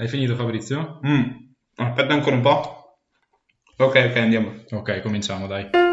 Hai finito Fabrizio? Mm. Aspetta ancora un po'. Ok, ok, andiamo. Ok, cominciamo, dai.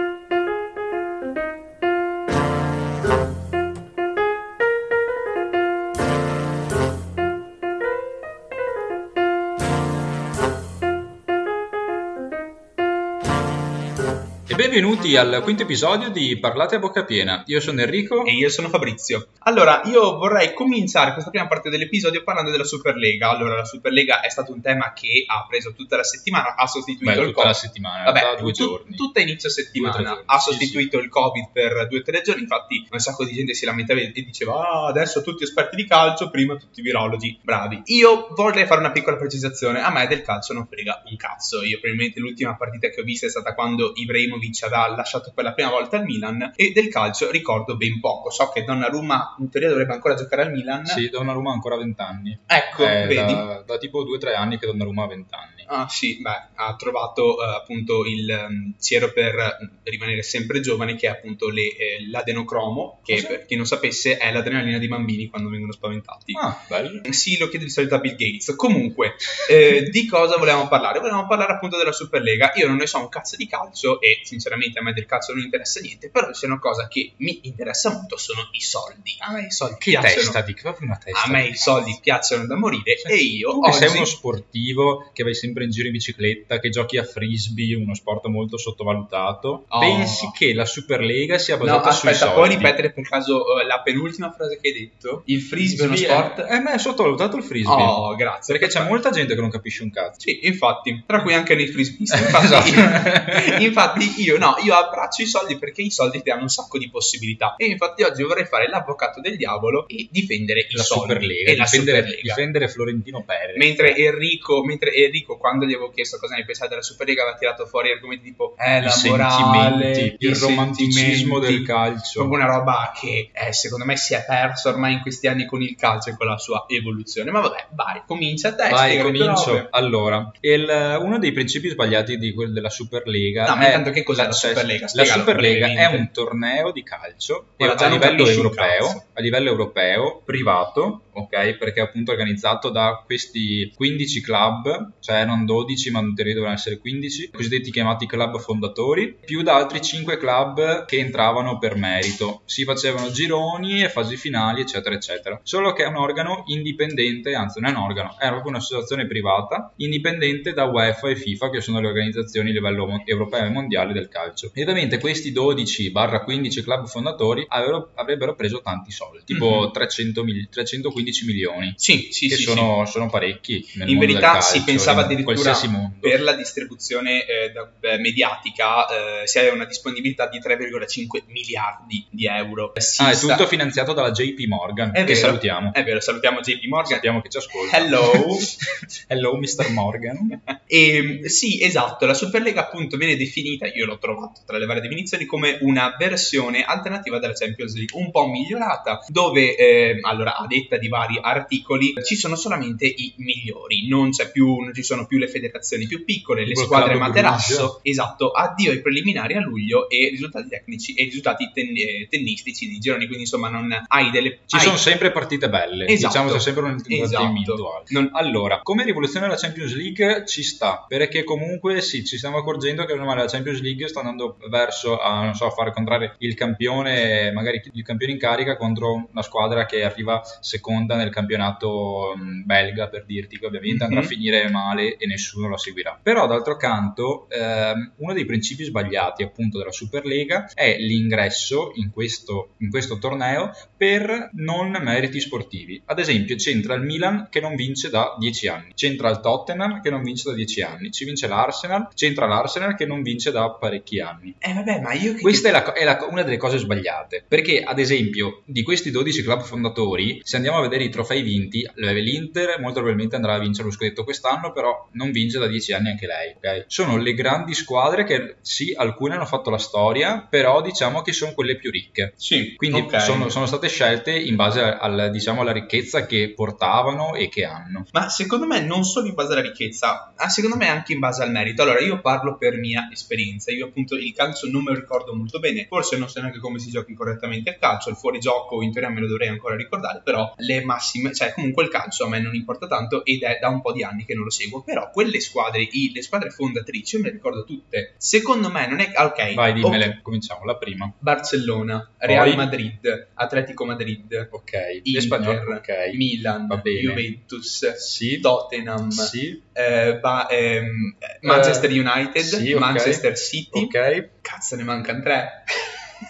Benvenuti al quinto episodio di Parlate a bocca piena. Io sono Enrico. E io sono Fabrizio. Allora, io vorrei cominciare questa prima parte dell'episodio parlando della Superlega. Allora, la Superlega è stato un tema che ha preso tutta la settimana, ha sostituito Beh, il tutta la Covid. settimana, in Vabbè, due tu- giorni. tutta inizio Due settimana giorni, ha sì, sostituito il Covid per due o tre giorni. Infatti, un sacco di gente si lamentava e diceva: Ah, adesso tutti esperti di calcio, prima tutti virologi. Bravi. Io vorrei fare una piccola precisazione. A me del calcio non frega un cazzo. Io, probabilmente, l'ultima partita che ho visto è stata quando Ibrahimovic aveva lasciato per la prima volta il Milan. E del calcio ricordo ben poco. So che Donnarumma in teoria dovrebbe ancora giocare al Milan. Sì, Donnarumma ha ancora 20 anni. Ecco, È vedi. da, da tipo 2-3 anni che Donnarumma ha 20 anni. Ah sì, beh, ha trovato eh, appunto il um, siero per eh, rimanere sempre giovane che è appunto le, eh, l'adenocromo, che Cos'è? per chi non sapesse è l'adrenalina dei bambini quando vengono spaventati. Ah, bello. Sì, lo chiedo di solito a Bill Gates. Comunque, eh, di cosa volevamo parlare? Volevamo parlare appunto della Superlega. Io non ne so un cazzo di calcio e sinceramente a me del calcio non interessa niente, però se una cosa che mi interessa molto sono i soldi. A me i soldi Che piacciono. testa di proprio una testa. A me i soldi cazzo. piacciono da morire Sì. e io Tu oggi... sei uno sportivo che vai sempre in giro in bicicletta, che giochi a frisbee, uno sport molto sottovalutato, Oh. pensi che la Superlega sia No, basata sui aspetta, soldi? puoi ripetere per caso eh, la penultima frase che hai detto? Il frisbee è uno sport? Eh, ma è sottovalutato il frisbee. Oh, grazie. Perché c'è molta gente che non capisce un cazzo. Sì, infatti, tra cui anche nei frisbeesti. Infatti, Esatto. infatti io no, io abbraccio i soldi perché i soldi ti danno un sacco di possibilità. E infatti oggi vorrei fare l'avvocato del diavolo e difendere i La soldi Superlega, e la difendere, Superlega. difendere Florentino Perez. Mentre Enrico, mentre Enrico, quando gli avevo chiesto cosa ne pensate della Superlega, aveva tirato fuori argomenti tipo eh, I la morale, sentimenti, il i romanticismo del calcio. proprio una roba che eh, secondo me si è perso ormai in questi anni con il calcio e con la sua evoluzione. Ma vabbè, vai, comincia te. Vai, comincio. Allora, il- uno dei principi sbagliati di quel della Superlega No, ma è intanto che cos'è la Superlega? La Superlega è un torneo di calcio a livello europeo, a livello europeo, privato, ok? Perché è appunto organizzato da questi 15 club, cioè non 12, ma in teoria dovevano essere 15, cosiddetti chiamati club fondatori, più da altri 5 club che entravano per merito. Si facevano gironi e fasi finali, eccetera, eccetera. Solo che è un organo indipendente, anzi non è un organo, è proprio un'associazione privata, indipendente da UEFA e FIFA, che sono le organizzazioni a livello europeo e mondiale del calcio. E ovviamente questi 12-15 club fondatori avrebbero, avrebbero preso tanti soldi, tipo Mhm. 300 mil- 315 milioni. Sì, sì, che sì, sono, sono parecchi nel In verità del si calcio, pensava addirittura per la distribuzione eh, da- beh, mediatica eh, si aveva una disponibilità di 3,5 miliardi di euro. Si Ah, è sta- tutto finanziato dalla JP Morgan, È che vero. salutiamo. È vero, salutiamo JP Morgan. Sappiamo che ci ascolta. Hello. Hello, Mr. Morgan. E, sì, esatto, la Superlega appunto viene definita, io l'ho trovato tra le varie definizioni, come una versione alternativa della Champions League, un po' migliorata, dove, eh, allora, a detta di vari articoli, ci sono solamente i migliori, non, c'è più, non ci sono più le federazioni più piccole, le squadre materasso, esatto, addio ai preliminari a luglio e risultati tecnici e risultati ten- eh, tennistici di gironi, quindi insomma non hai delle... Ci hai- sono sempre partite belle, Esatto. diciamo c'è sempre un intrattenimento. Esatto. Non- Allora, come rivoluzione della Champions League ci sta, perché comunque sì, ci stiamo accorgendo che ormai la Champions League sta andando verso a, non so, far contrarre il campione, magari il campione in carica contro una squadra che arriva seconda nel campionato mh, belga, per dirti che ovviamente andrà a Mhm. finire male e nessuno la seguirà. Però d'altro canto, ehm, uno dei principi sbagliati appunto della Superlega è l'ingresso in questo, in questo torneo per non meriti sportivi. Ad esempio, c'entra il Milan che non vince da 10 anni, c'entra il Tottenham che non vince da 10 anni, ci vince l'Arsenal, c'entra l'Arsenal che non vince da parecchi anni. Eh vabbè, ma io che... Questa è, la è la una delle cose sbagliate, perché ad esempio di questi 12 club fondatori, se andiamo a vedere i trofei vinti, l'Inter molto probabilmente andrà a vincere lo scudetto quest'anno, però non vince da 10 anni anche lei, ok? Sono le grandi squadre che sì, alcune hanno fatto la storia, però diciamo che sono quelle più ricche. Sì, Quindi ok. sono, sono state scelte in base al, diciamo, alla ricchezza che portavano e che hanno. Ma secondo me non solo in base alla ricchezza, ma secondo me anche in base al merito. Allora, io parlo per mia esperienza. io appunto il calcio non me lo ricordo molto bene, forse non so neanche come si giochi correttamente il calcio, il fuorigioco in teoria me lo dovrei ancora ricordare, però le massime, cioè comunque il calcio a me non importa tanto ed è da un po' di anni che non lo seguo, però quelle squadre, le squadre fondatrici, me le ricordo tutte. Secondo me non è... Ok. Vai, dimmele, ok. cominciamo. La prima. Barcellona, Real Poi? Madrid, Atletico Madrid, Ok. Inter, Le spagnole, ok. Milan. Juventus, Sì. Tottenham, Sì. eh, ba- ehm, Manchester United, sì, ok. Manchester City. Ok. Cazzo, ne mancano tre.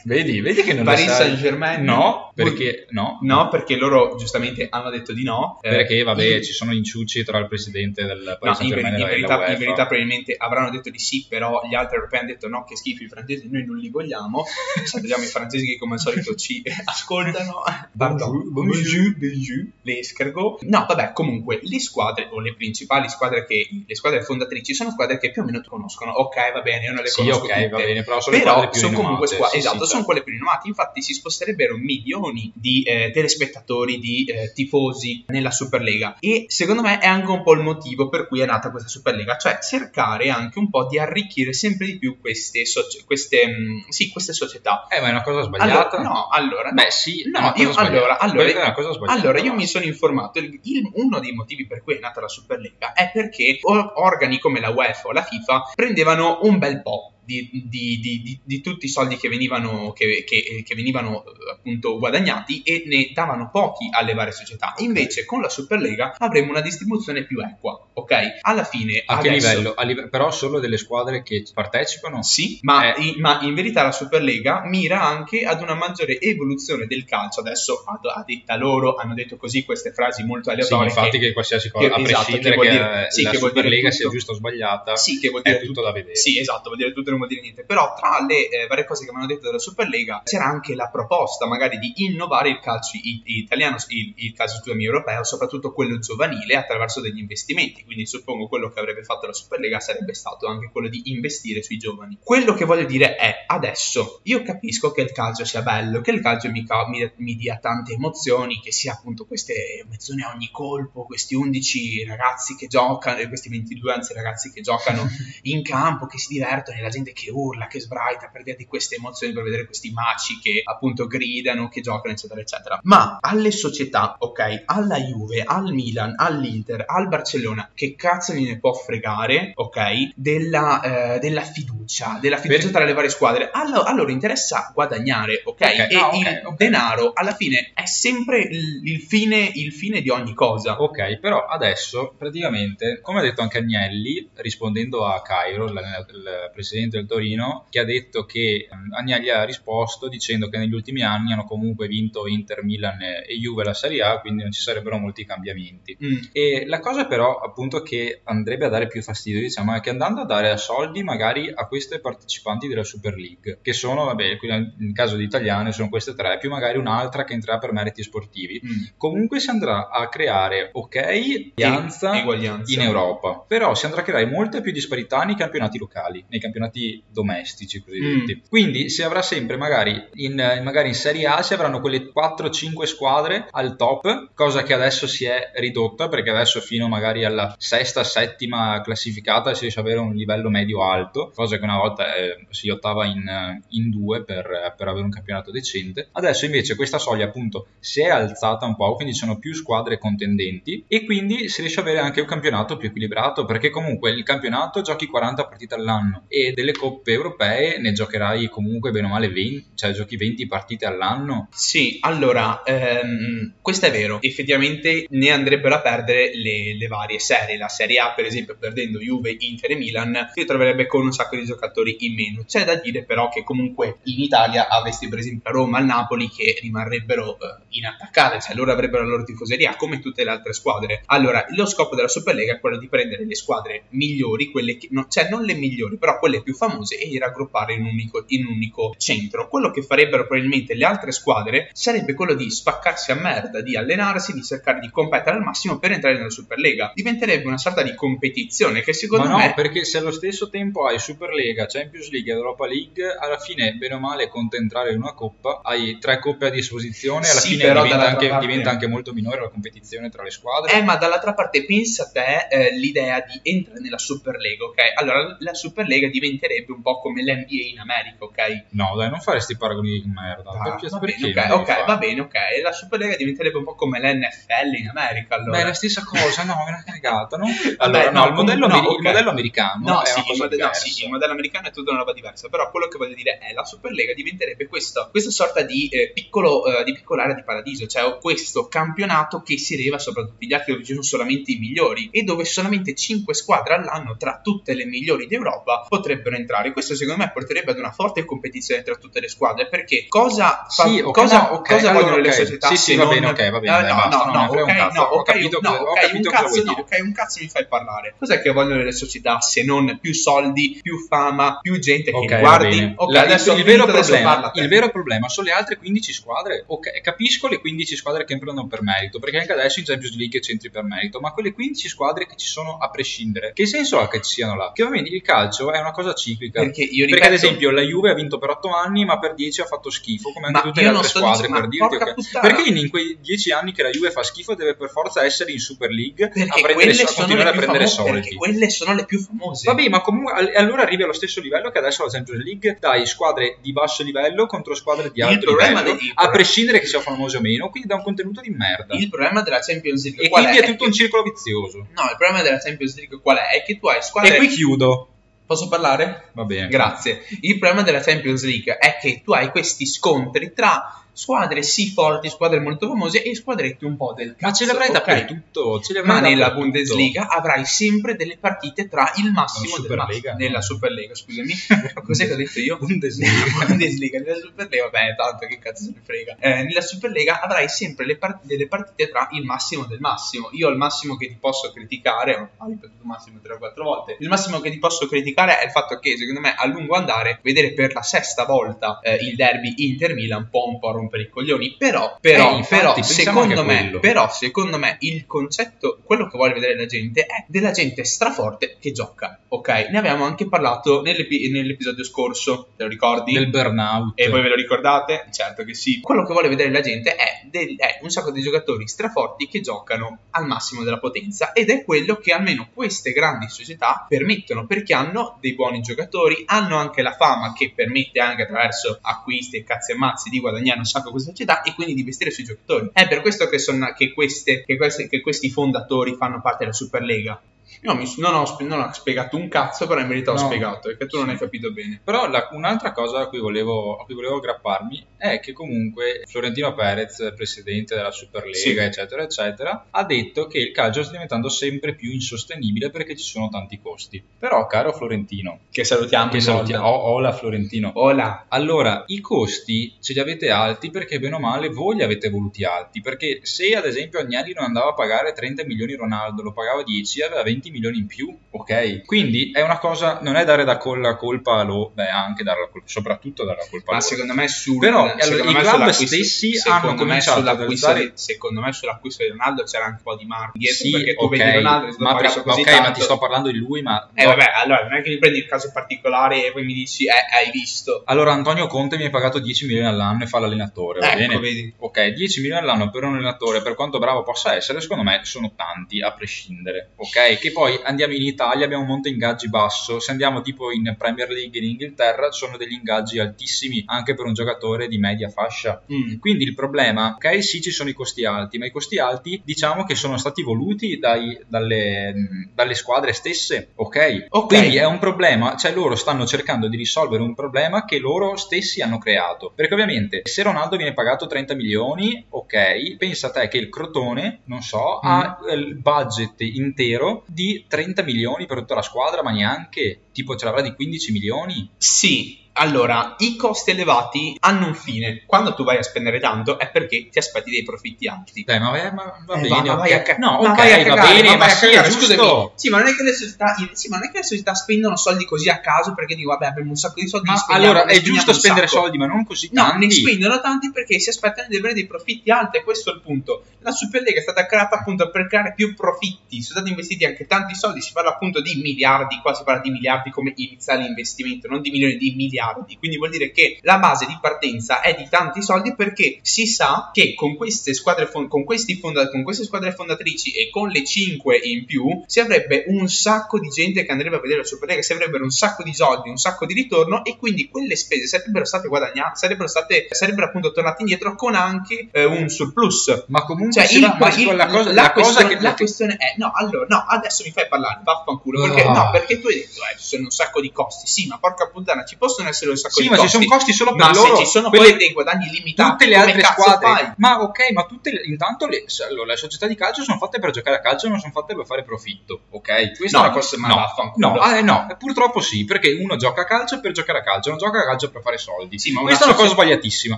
Vedi, vedi che non Paris sai. Saint Germain. No, perché no. No, perché loro giustamente hanno detto di no. Eh, Perché, vabbè, in- ci sono inciucci tra il presidente del No, Paris in, Saint-Germain in e la verità, in verità probabilmente avranno detto di sì, però gli altri europei hanno detto no, che schifo i francesi, noi non li vogliamo. Sappiamo i francesi che come al solito ci ascoltano. Pardon, Bonjour, bonjour, l'escargot. No, vabbè, comunque le squadre o le principali squadre che le squadre fondatrici sono squadre che più o meno conoscono. Ok, va bene, io non le Sì, conosco ok, tutte. va bene, però sono Però sono comunque squadre, Sì, esatto, sì, sono quelle più rinomate. Infatti si sposterebbero milioni di eh, telespettatori, di eh, tifosi nella Superlega. E secondo me è anche un po' il motivo per cui è nata questa Superlega, cioè cercare anche un po' di arricchire sempre di più queste, soci- queste, mh, sì, queste società. Eh, ma è una cosa sbagliata. Allora, no, allora. Beh, sì, No, io, allora, allora, Quella è una cosa sbagliata. allora, io mi sono informato. Il- il- uno dei motivi per cui è nata la Superlega è perché or- organi come la UEFA o la FIFA prendevano un bel po'. Di, di- di- di- tutti i soldi che venivano, che, che- che venivano appunto guadagnati e ne davano pochi alle varie società. Invece con la Superlega avremo una distribuzione più equa, ok? Alla fine A che adesso- livello? A live- Però solo delle squadre che partecipano? sì, ma, Eh. in, ma in verità la Superlega mira anche ad una maggiore evoluzione del calcio. Adesso, a, a detta loro, hanno detto così queste frasi molto Sì, aleatorie. infatti che- che qualsiasi cosa, che- a esatto, prescindere che vuol che, dire- sì, la che vuol dire Superlega tutto- sia giusta o sbagliata, Sì, che vuol dire è tutto da vedere. Sì, esatto, vuol dire tutto non vuol dire niente. Però tra le eh, varie cose che mi hanno detto della Superlega c'era anche la proposta magari di innovare il calcio i- italiano, il, il calcio scusami, europeo, soprattutto quello giovanile, attraverso degli investimenti. Quindi suppongo quello che avrebbe fatto la Superlega sarebbe stato anche quello di investire sui giovani. Quello che voglio dire è adesso io capisco che il calcio sia bello, che il calcio mi, ca- mi- mi dia tante emozioni, che sia appunto queste mezzone a ogni colpo, questi 11 ragazzi che giocano, e questi 22 anzi ragazzi che giocano in campo, che si divertono e la gente che urla, che sbraita per via di queste emozioni, per vedere questi maci che appunto gridano, che giocano, eccetera, eccetera. Ma alle società, ok, alla Juve, al Milan, all'Inter, al Barcellona, che cazzo gliene può fregare, ok, della, eh, della fiducia, della fiducia Per- tra le varie squadre? A, a loro interessa guadagnare, ok? Ok, E no, ok, il ok. denaro alla fine è sempre il, il fine, il fine di ogni cosa. Ok, però adesso praticamente, come ha detto anche Agnelli, rispondendo a Cairo, il, il presidente del Torino, che ha detto che ehm, Agnelli ha risposto dicendo che negli ultimi anni hanno comunque vinto Inter, Milan e Juve la Serie A, quindi non ci sarebbero molti cambiamenti. Mm. E la cosa però appunto che andrebbe a dare più fastidio diciamo è che andando a dare soldi magari a queste partecipanti della Super League che sono vabbè nel caso di italiane sono queste tre più magari un'altra che entrerà per meriti sportivi Mm. comunque si andrà a creare ok eguaglianza eguaglianza. in Europa però si andrà a creare molta più disparità nei campionati locali nei campionati domestici cosiddetti Mm. quindi si avrà sempre magari in, magari in Serie A si avranno quelle 4-5 squadre al top cosa che adesso si è ridotta perché adesso fino magari alla sesta settima classificata si riesce ad avere un livello medio alto cosa che una volta eh, si lottava in, eh, in due per, eh, per avere un campionato decente adesso invece questa soglia appunto si è alzata un po' quindi ci sono più squadre contendenti e quindi si riesce ad avere anche un campionato più equilibrato perché comunque il campionato giochi 40 partite all'anno e delle coppe europee ne giocherai comunque bene o male 20 cioè giochi 20 partite all'anno Sì, allora, ehm, questo è vero, effettivamente ne andrebbero a perdere le, le varie serie. La Serie A, per esempio, perdendo Juve, Inter e Milan, si troverebbe con un sacco di giocatori in meno. C'è da dire però che comunque in Italia avresti per esempio a Roma, al Napoli che rimarrebbero eh, inattaccate, cioè loro avrebbero la loro tifoseria come tutte le altre squadre. Allora, lo scopo della Superlega è quello di prendere le squadre migliori, quelle che, no, cioè non le migliori, però quelle più famose e raggruppare in un unico, in un unico centro. Quello che farebbero probabilmente le altre squadre sarebbe quello di spaccarsi a merda, di allenarsi, di cercare di competere al massimo per entrare nella Superlega. Diventerebbe una sorta di competizione che secondo no me perché se allo stesso tempo hai Superlega, Champions League e Europa League alla fine bene o male conta entrare in una coppa hai tre coppe a disposizione alla Sì, fine diventa anche, parte- diventa anche molto minore la competizione tra le squadre Eh, ma dall'altra parte pensa a te eh, l'idea di entrare nella Superlega, ok? Allora la Superlega diventerebbe un po' come l'NBA in America, ok? No, dai, non fare sti paragoni di merda. Ah, perché, va perché bene, ok, devi ok, fare? va bene, ok. La Superlega diventerebbe un po' come l'NFL in America, allora. Beh, è la stessa cosa, no, è una cagata, no? Vabbè, Allora, no, il, modello, no, ameri- ok. il modello americano No, è sì, una il cosa modello, no, sì, il modello americano è tutta una roba diversa, però quello che voglio dire è la Superlega diventerebbe questo, questa sorta di, eh, piccolo, eh, di piccola area di paradiso, cioè questo campionato che si leva sopra tutti gli altri dove ci sono solamente i migliori e dove solamente 5 squadre all'anno tra tutte le migliori d'Europa potrebbero entrare. Questo secondo me porterebbe ad una forte competizione tra tutte le squadre perché cosa, fa- Sì, ok, cosa, no, ok, cosa allora, vogliono le ok. società Sì, sì, va non- bene, ok, va bene, Ah, dai, no, basta, no, non no, frega ok, no, ho ok, capito no, cosa- ho ok, capito un cazzo, no, ok, un cazzo mi fai parlare. Cos'è che vogliono le società se non più soldi, più fama, più gente che Ok, li va guardi? bene. Ok, La- adesso il, vero problema, il vero problema sono le altre 15 squadre. Ok, capisco le 15 squadre che entrano per merito, perché anche adesso in Champions League c'entri per merito, ma quelle 15 squadre che ci sono a prescindere, che senso ha che ci siano là? Che ovviamente il calcio è una cosa ciclica. Perché io Perché ad ripeto- esempio la Juve ha vinto per 8 anni, ma per 10 ha fatto schifo, come anche Ma tutte le altre squadre, dicendo- per ma dirti. porca ok? puttana. Perché in, in quei 10 anni che la Juve fa schifo deve per forza essere in Super League a, perché prendere, quelle a sono continuare le a più prendere famose, soldi. perché quelle sono le più famose. Vabbè, ma comunque al- allora arrivi allo stesso livello che adesso la Champions League dai squadre di basso livello contro squadre di alto livello, il a prescindere che sia famose o meno, quindi da un contenuto di merda. Il problema della Champions League e quindi è, è? tutto che- un circolo vizioso. No, il problema della Champions League qual è? È che tu hai squadre E qui chiudo. Posso parlare? Va bene. Grazie. Il problema della Champions League è che tu hai questi scontri tra squadre sì forti, squadre molto famose e squadrette un po' del cazzo. Ma ce li avrai ok? dappertutto. Ce li avrai Ma nella dappertutto. Bundesliga avrai sempre delle partite tra il massimo Nella del massimo. Superlega, no? Nella Superlega, scusami. Cos'è che ho detto io? Bundesliga. Nella Bundesliga, nella Superlega, vabbè, tanto che cazzo se ne frega. Eh, nella Superlega avrai sempre part- delle partite tra il massimo del massimo. Io il massimo che ti posso criticare, ho ripetuto massimo 3-4 volte, il massimo che ti posso criticare è il fatto che secondo me a lungo andare vedere per la sesta volta eh, il derby Inter-Milan può un po' rompere i coglioni, però, però, Eh, infatti, però secondo me, però secondo me il concetto, quello che vuole vedere la gente è della gente straforte che gioca, ok? Ne avevamo anche parlato nell'epi- nell'episodio scorso, te lo ricordi? Del burnout. E voi ve lo ricordate? Certo che sì. Quello che vuole vedere la gente è, del- è un sacco di giocatori straforti che giocano al massimo della potenza ed è quello che almeno queste grandi società permettono perché hanno dei buoni giocatori, hanno anche la fama che permette anche attraverso acquisti e cazzi e mazzi di guadagnare un sacco queste società e quindi di investire sui giocatori. È per questo che, sono, che, queste, che, queste- che questi fondatori fanno parte della Superlega. Io mi- non, ho, non ho spiegato un cazzo, però in verità ho No. spiegato, perché tu non hai capito bene. Però la- un'altra cosa a cui, volevo, a cui volevo aggrapparmi è che comunque Florentino Perez, presidente della Superlega, Sì. eccetera, eccetera, ha detto che il calcio sta diventando sempre più insostenibile perché ci sono tanti costi. Però, caro Florentino, Che salutiamo. che salutiamo, volta. ho, ho la Florentino. Hola. Allora, i costi ce li avete alti perché bene o male voi li avete voluti alti, perché se ad esempio Agnelli non andava a pagare 30 milioni Ronaldo, lo pagava 10, aveva 20 milioni in più, ok? Quindi è una cosa, non è dare da col- la colpa a loro, beh anche dare la colpa, soprattutto dare la colpa a Ma loro. secondo me sul Però, secondo i me club stessi hanno cominciato ad alzare- di- secondo me sull'acquisto di Ronaldo c'era anche un po' di marketing dietro Sì, perché tu ok, vedi Ronaldo ma, per- così ok, ma ti sto parlando di lui, ma... Eh vabbè, allora non è che mi prendi il caso particolare e poi mi dici eh hai visto. Allora Antonio Conte mi ha pagato 10 milioni all'anno e fa l'allenatore, va Ecco, bene? vedi. Ok, 10 milioni all'anno per un allenatore, per quanto bravo possa essere, secondo me sono tanti a prescindere. Ok, che poi andiamo in Italia, abbiamo un monte ingaggi basso. Se andiamo tipo in Premier League in Inghilterra, sono degli ingaggi altissimi anche per un giocatore di media fascia. Mm. Quindi il problema, ok, sì, ci sono i costi alti, ma i costi alti diciamo che sono stati voluti dai- dalle, dalle squadre stesse, ok? Ok. Quindi è un problema, cioè loro stanno cercando di risolvere un problema che loro stessi hanno creato. Perché ovviamente se Ronaldo viene pagato 30 milioni, ok, pensa te che il Crotone, non so, Mm. ha il budget intero di 30 milioni per tutta la squadra, ma neanche, tipo ce l'avrà di 15 milioni. Sì, allora, i costi elevati hanno un fine. Quando tu vai a spendere tanto è perché ti aspetti dei profitti alti. Dai, ma, vai- ma va Eh, bene, va- ma ok. vai a ca- no, ma vai a va cagare, bene, ma ma, sì, cagare, scusami. giusto. Sì, ma non è che le società, sì, ma non è che le società spendono soldi così a caso perché dico, vabbè, abbiamo un sacco di soldi. Ma allora è giusto spendere soldi, ma non così No, tanti. ne spendono tanti perché si aspettano di avere dei profitti alti e questo è il punto. La Superlega è stata creata appunto per creare più profitti, sono stati investiti anche tanti soldi, si parla appunto di miliardi, qua si parla di miliardi come iniziale investimento, non di milioni, di miliardi miliardi. Quindi vuol dire che la base di partenza è di tanti soldi perché si sa che con queste squadre, con questi fonda- con queste squadre fondatrici e con le 5 in più si avrebbe un sacco di gente che andrebbe a vedere la Superlega, si avrebbero un sacco di soldi, un sacco di ritorno e quindi quelle spese sarebbero state guadagnate, sarebbero state sarebbero appunto tornate indietro con anche eh, un surplus. Ma comunque Cioè, il- va- il- la cosa, la la cosa questione, che la questione è no, allora no, adesso mi fai parlare, vaffanculo, perché Ah. no, perché tu hai detto eh, ci sono un sacco di costi. Sì, ma porca puttana, ci possono essere un sacco Sì, di ma ci costi. sono costi solo per ma loro. ci sono Quelle- dei guadagni limitati, tutte le altre squadre fai? ma ok ma tutte le- intanto le, allora, le società di calcio sono fatte per giocare a calcio non sono fatte per fare profitto ok questa No, è una cosa ma no vaffanculo. no, ah, eh, no eh, purtroppo sì perché uno gioca a calcio per giocare a calcio non gioca a calcio per fare soldi Sì, ma questa è una cosa sbagliatissima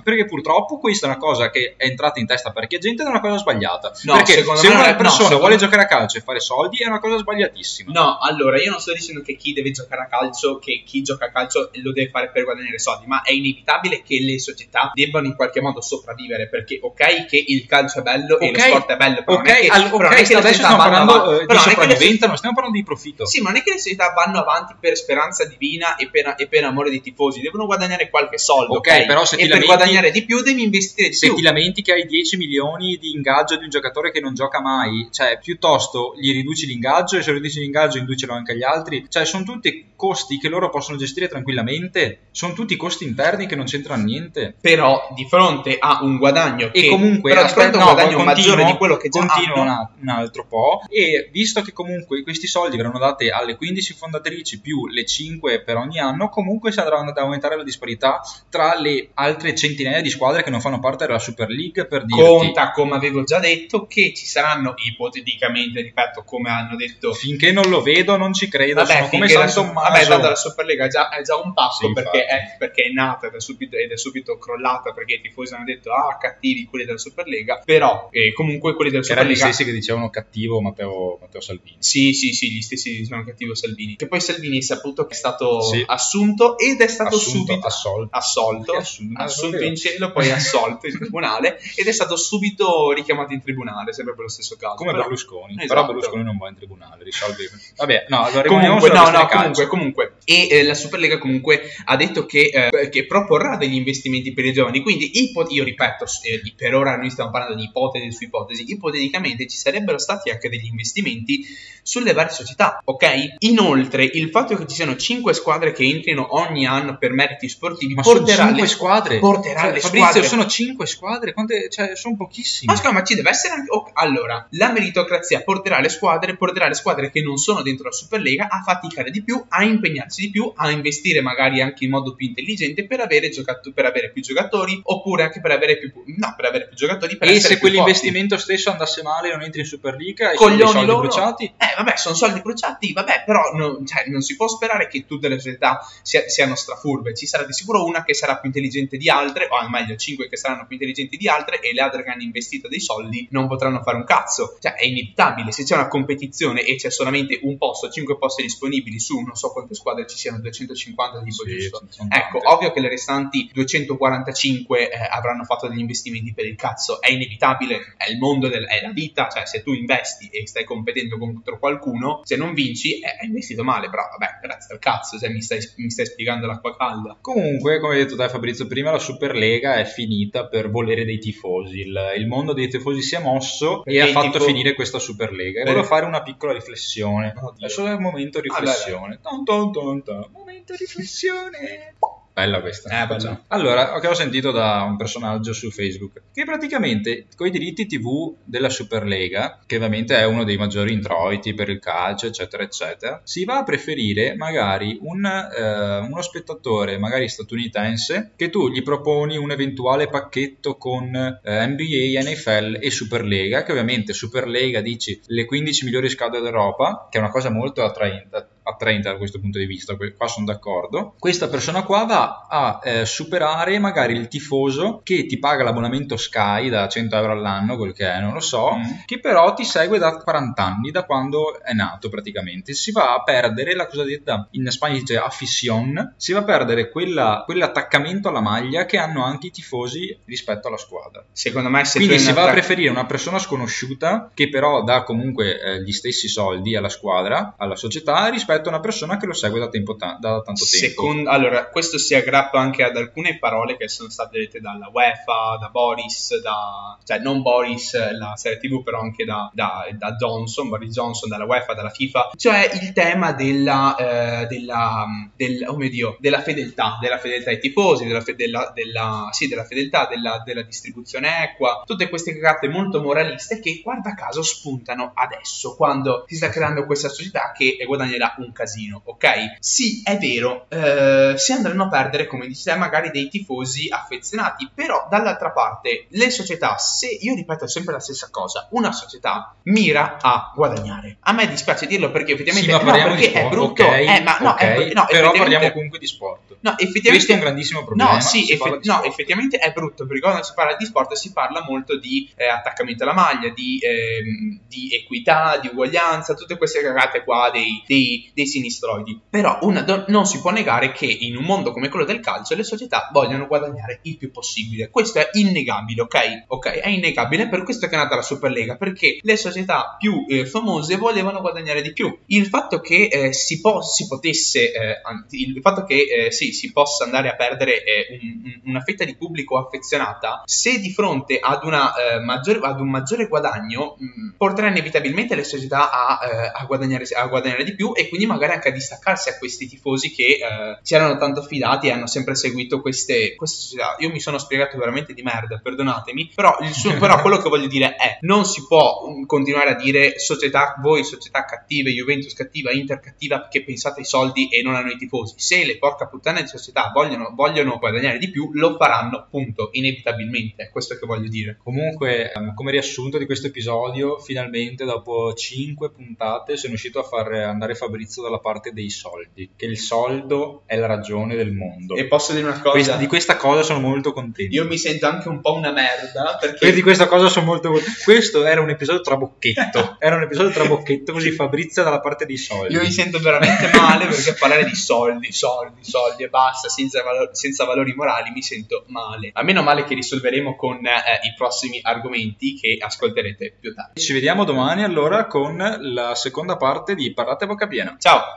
perché purtroppo questa è una cosa che è entrata in testa a parecchia gente ed è una cosa sbagliata No, perché se una persona vuole giocare a calcio e fare soldi è una cosa sbagliatissima No, allora io non sto dicendo che chi deve giocare a calcio, che chi gioca a calcio lo deve fare per guadagnare soldi, ma è inevitabile che le società debbano in qualche modo sopravvivere, perché ok che il calcio è bello e lo sport è bello, però ok, non è che, al- però ok, non è che adesso stiamo parlando avanti- eh, di sopravvivenza non stiamo parlando di profitto. Sì, ma non è che le società vanno avanti per speranza divina e per, e per amore dei tifosi, devono guadagnare qualche soldo, Ok, però se e ti per lamenti- guadagnare di più devi investire di se più. ti lamenti che hai 10 milioni di ingaggio di un giocatore che non gioca mai, cioè piuttosto gli riduci l'ingaggio e se riduci l'ingaggio inducelo anche agli altri, cioè sono tutti costi che loro possono gestire tranquillamente, sono tutti costi interni che non c'entrano niente. Però di fronte a un guadagno E che comunque, però aspetta, un no, guadagno continuo, maggiore di quello che già continuo hanno, un altro po' e visto che comunque questi soldi verranno dati alle 15 fondatrici più le 5 per ogni anno, comunque si andrà ad aumentare la disparità tra le altre centinaia di squadre che non fanno parte della Super League per dirti conta, come avevo già detto, che ci saranno ipoteticamente, ripeto, come hanno detto Finché non lo vedo, non ci credo. Vabbè, sono come la Tommaso. vabbè, tanto la Superlega è già, è già un passo Sì, perché, è, perché è nata ed è, subito, ed è subito crollata perché i tifosi hanno detto ah cattivi quelli della Superlega però eh, comunque quelli della Che erano gli Superlega stessi che dicevano cattivo Matteo, Matteo Salvini. sì sì sì gli stessi dicevano cattivo Salvini che poi Salvini è saputo che è stato Sì. assunto ed è stato Assunto, subito assolto. assolto, assunto, non assunto in cielo poi assolto in tribunale ed è stato subito richiamato in tribunale sempre per lo stesso caso Come Però- Berlusconi. Esatto. Però Berlusconi non va in tribunale, risolve. Vabbè, no, allora Comunque, no, no, comunque, comunque. E eh, la Superlega comunque ha detto che, eh, che proporrà degli investimenti per i giovani. Quindi, ipo- io ripeto, eh, per ora noi stiamo parlando di ipotesi su ipotesi. Ipoteticamente ci sarebbero stati anche degli investimenti sulle varie società, ok? Inoltre, il fatto che ci siano 5 squadre che entrino ogni anno per meriti sportivi Ma sono porterà 5 le squadre. porterà Cioè, le Fabrizio, squadre sono 5 squadre. Quante... Cioè, sono pochissime. ma scusa, ma ci deve essere anche. ok, allora, la meritocrazia porterà le squadre, porterà le squadre che non sono dentro la Superlega a faticare di più, a impegnarsi di più, a investire magari anche in modo più intelligente per avere, giocato- per avere più giocatori, oppure anche per avere più. No, per avere più giocatori. Per e se più forti. quell'investimento stesso andasse male e non entri in Superliga e sono Coglioni soldi loro. bruciati, Eh, vabbè, sono soldi bruciati, vabbè, però no- cioè, non si può sperare che tutte le società sia- siano strafurbe. Ci sarà di sicuro una che sarà più intelligente di altre, o meglio, cinque che saranno più intelligenti di altre, e le altre che hanno investito dei soldi non potranno fare un cazzo. Cioè, è inevitabile. Se c'è una competizione e c'è solamente un posto, cinque posti disponibili su non so quante squadre ci siano, 250 tipo Sì. Sono Ecco, ovvio che le restanti 245 eh, avranno fatto degli investimenti per il cazzo, è inevitabile, è il mondo, del- è la vita, cioè se tu investi e stai competendo contro qualcuno, se non vinci eh, hai investito male, però vabbè, grazie al cazzo, se mi stai, mi stai spiegando l'acqua calda. Comunque, come hai detto te Fabrizio prima, la Superlega è finita per volere dei tifosi. Il, il mondo dei tifosi si è mosso Perché e ha fatto tifo- finire questa Superlega. E volevo fare una piccola riflessione. Adesso è il momento Ah, riflessione. Ton, ton, ton, ton. Momento riflessione. Bella questa. Eh, bella. Allora, che ho sentito da un personaggio su Facebook che praticamente con i diritti TV della Superlega, che ovviamente è uno dei maggiori introiti per il calcio, eccetera, eccetera, si va a preferire magari un, eh, uno spettatore, magari statunitense, che tu gli proponi un eventuale pacchetto con eh, NBA, NFL e Superlega, che ovviamente Superlega dici le 15 migliori squadre d'Europa, che è una cosa molto attraente attraente da questo punto di vista, qua sono d'accordo. Questa persona qua va a eh, superare magari il tifoso che ti paga l'abbonamento Sky da 100 euro all'anno, quel che è, non lo so, Mm. che però ti segue da 40 anni, da quando è nato praticamente. Si va a perdere la cosiddetta, in Spagna si dice afición, si va a perdere quella- quell'attaccamento alla maglia che hanno anche i tifosi rispetto alla squadra. Secondo me se Quindi si va a preferire una persona sconosciuta che però dà comunque eh, gli stessi soldi alla squadra, alla società, rispetto rispetto a una persona che lo segue da, tempo ta- da tanto tempo. Secondo, allora, questo si aggrappa anche ad alcune parole che sono state dette dalla UEFA, da Boris, da, cioè non Boris, la serie TV, però anche da, da, da Johnson, Boris Johnson, dalla UEFA, dalla FIFA, cioè il tema della, eh, della, del, oh mio Dio, della fedeltà, della fedeltà ai tifosi, della, fe- della, della, sì, della fedeltà, della, della distribuzione equa, tutte queste cagate molto moraliste che guarda caso spuntano adesso, quando si sta creando questa società che guadagnerà un casino, ok? Sì, è vero, eh, si andranno a perdere, come dici te, magari dei tifosi affezionati, però dall'altra parte le società, se io ripeto sempre la stessa cosa, una società mira a guadagnare. A me dispiace dirlo perché effettivamente Sì, ma no, perché sport, è brutto, ok, eh, ma no, ok, è- no, però parliamo comunque di sport. No, effettivamente Questo è un grandissimo problema. No, sì, effe- no, effettivamente è brutto perché quando si parla di sport si parla molto di eh, attaccamento alla maglia, di, ehm, di equità, di uguaglianza, tutte queste cagate qua dei, dei, dei sinistroidi. Però do- non si può negare che in un mondo come quello del calcio le società vogliono guadagnare il più possibile. Questo è innegabile, ok? Ok, è innegabile, per questo che è nata la Superlega, perché le società più eh, famose volevano guadagnare di più. Il fatto che eh, si, po- si potesse, eh, il fatto che eh, sì, si possa andare a perdere eh, un- un- una fetta di pubblico affezionata, se di fronte ad, una, eh, maggiore, ad un maggiore guadagno, mh, porterà inevitabilmente le società a, a guadagnare, a guadagnare di più e quindi magari anche a distaccarsi a questi tifosi che eh, si erano tanto fidati e hanno sempre seguito queste, queste società. Io mi sono spiegato veramente di merda, perdonatemi, però, suo- però quello che voglio dire è non si può um, continuare a dire società, voi società cattive, Juventus cattiva, Inter cattiva, che pensate ai soldi e non hanno i tifosi. Se le porca puttana di società vogliono, vogliono guadagnare di più, lo faranno, punto, inevitabilmente. È questo che voglio dire. Comunque, ehm, come riassunto di questo episodio, finalmente dopo 5 puntate sono riuscito a far andare Fabrizio dalla parte dei soldi, che il soldo è la ragione del mondo. E posso dire una cosa? Questa- di questa cosa sono molto contento. Io mi sento anche un po' una merda perché di questa cosa sono molto contento. Questo era un episodio trabocchetto. Era un episodio trabocchetto, così Fabrizio dalla parte dei soldi. Io mi sento veramente male perché parlare di soldi, soldi, soldi e basta, senza, valo- senza valori morali, mi sento male. A meno male che risolveremo con eh, i prossimi argomenti che ascolterete più tardi. Ci vediamo domani allora con la seconda parte di Parlate a bocca piena. Chao.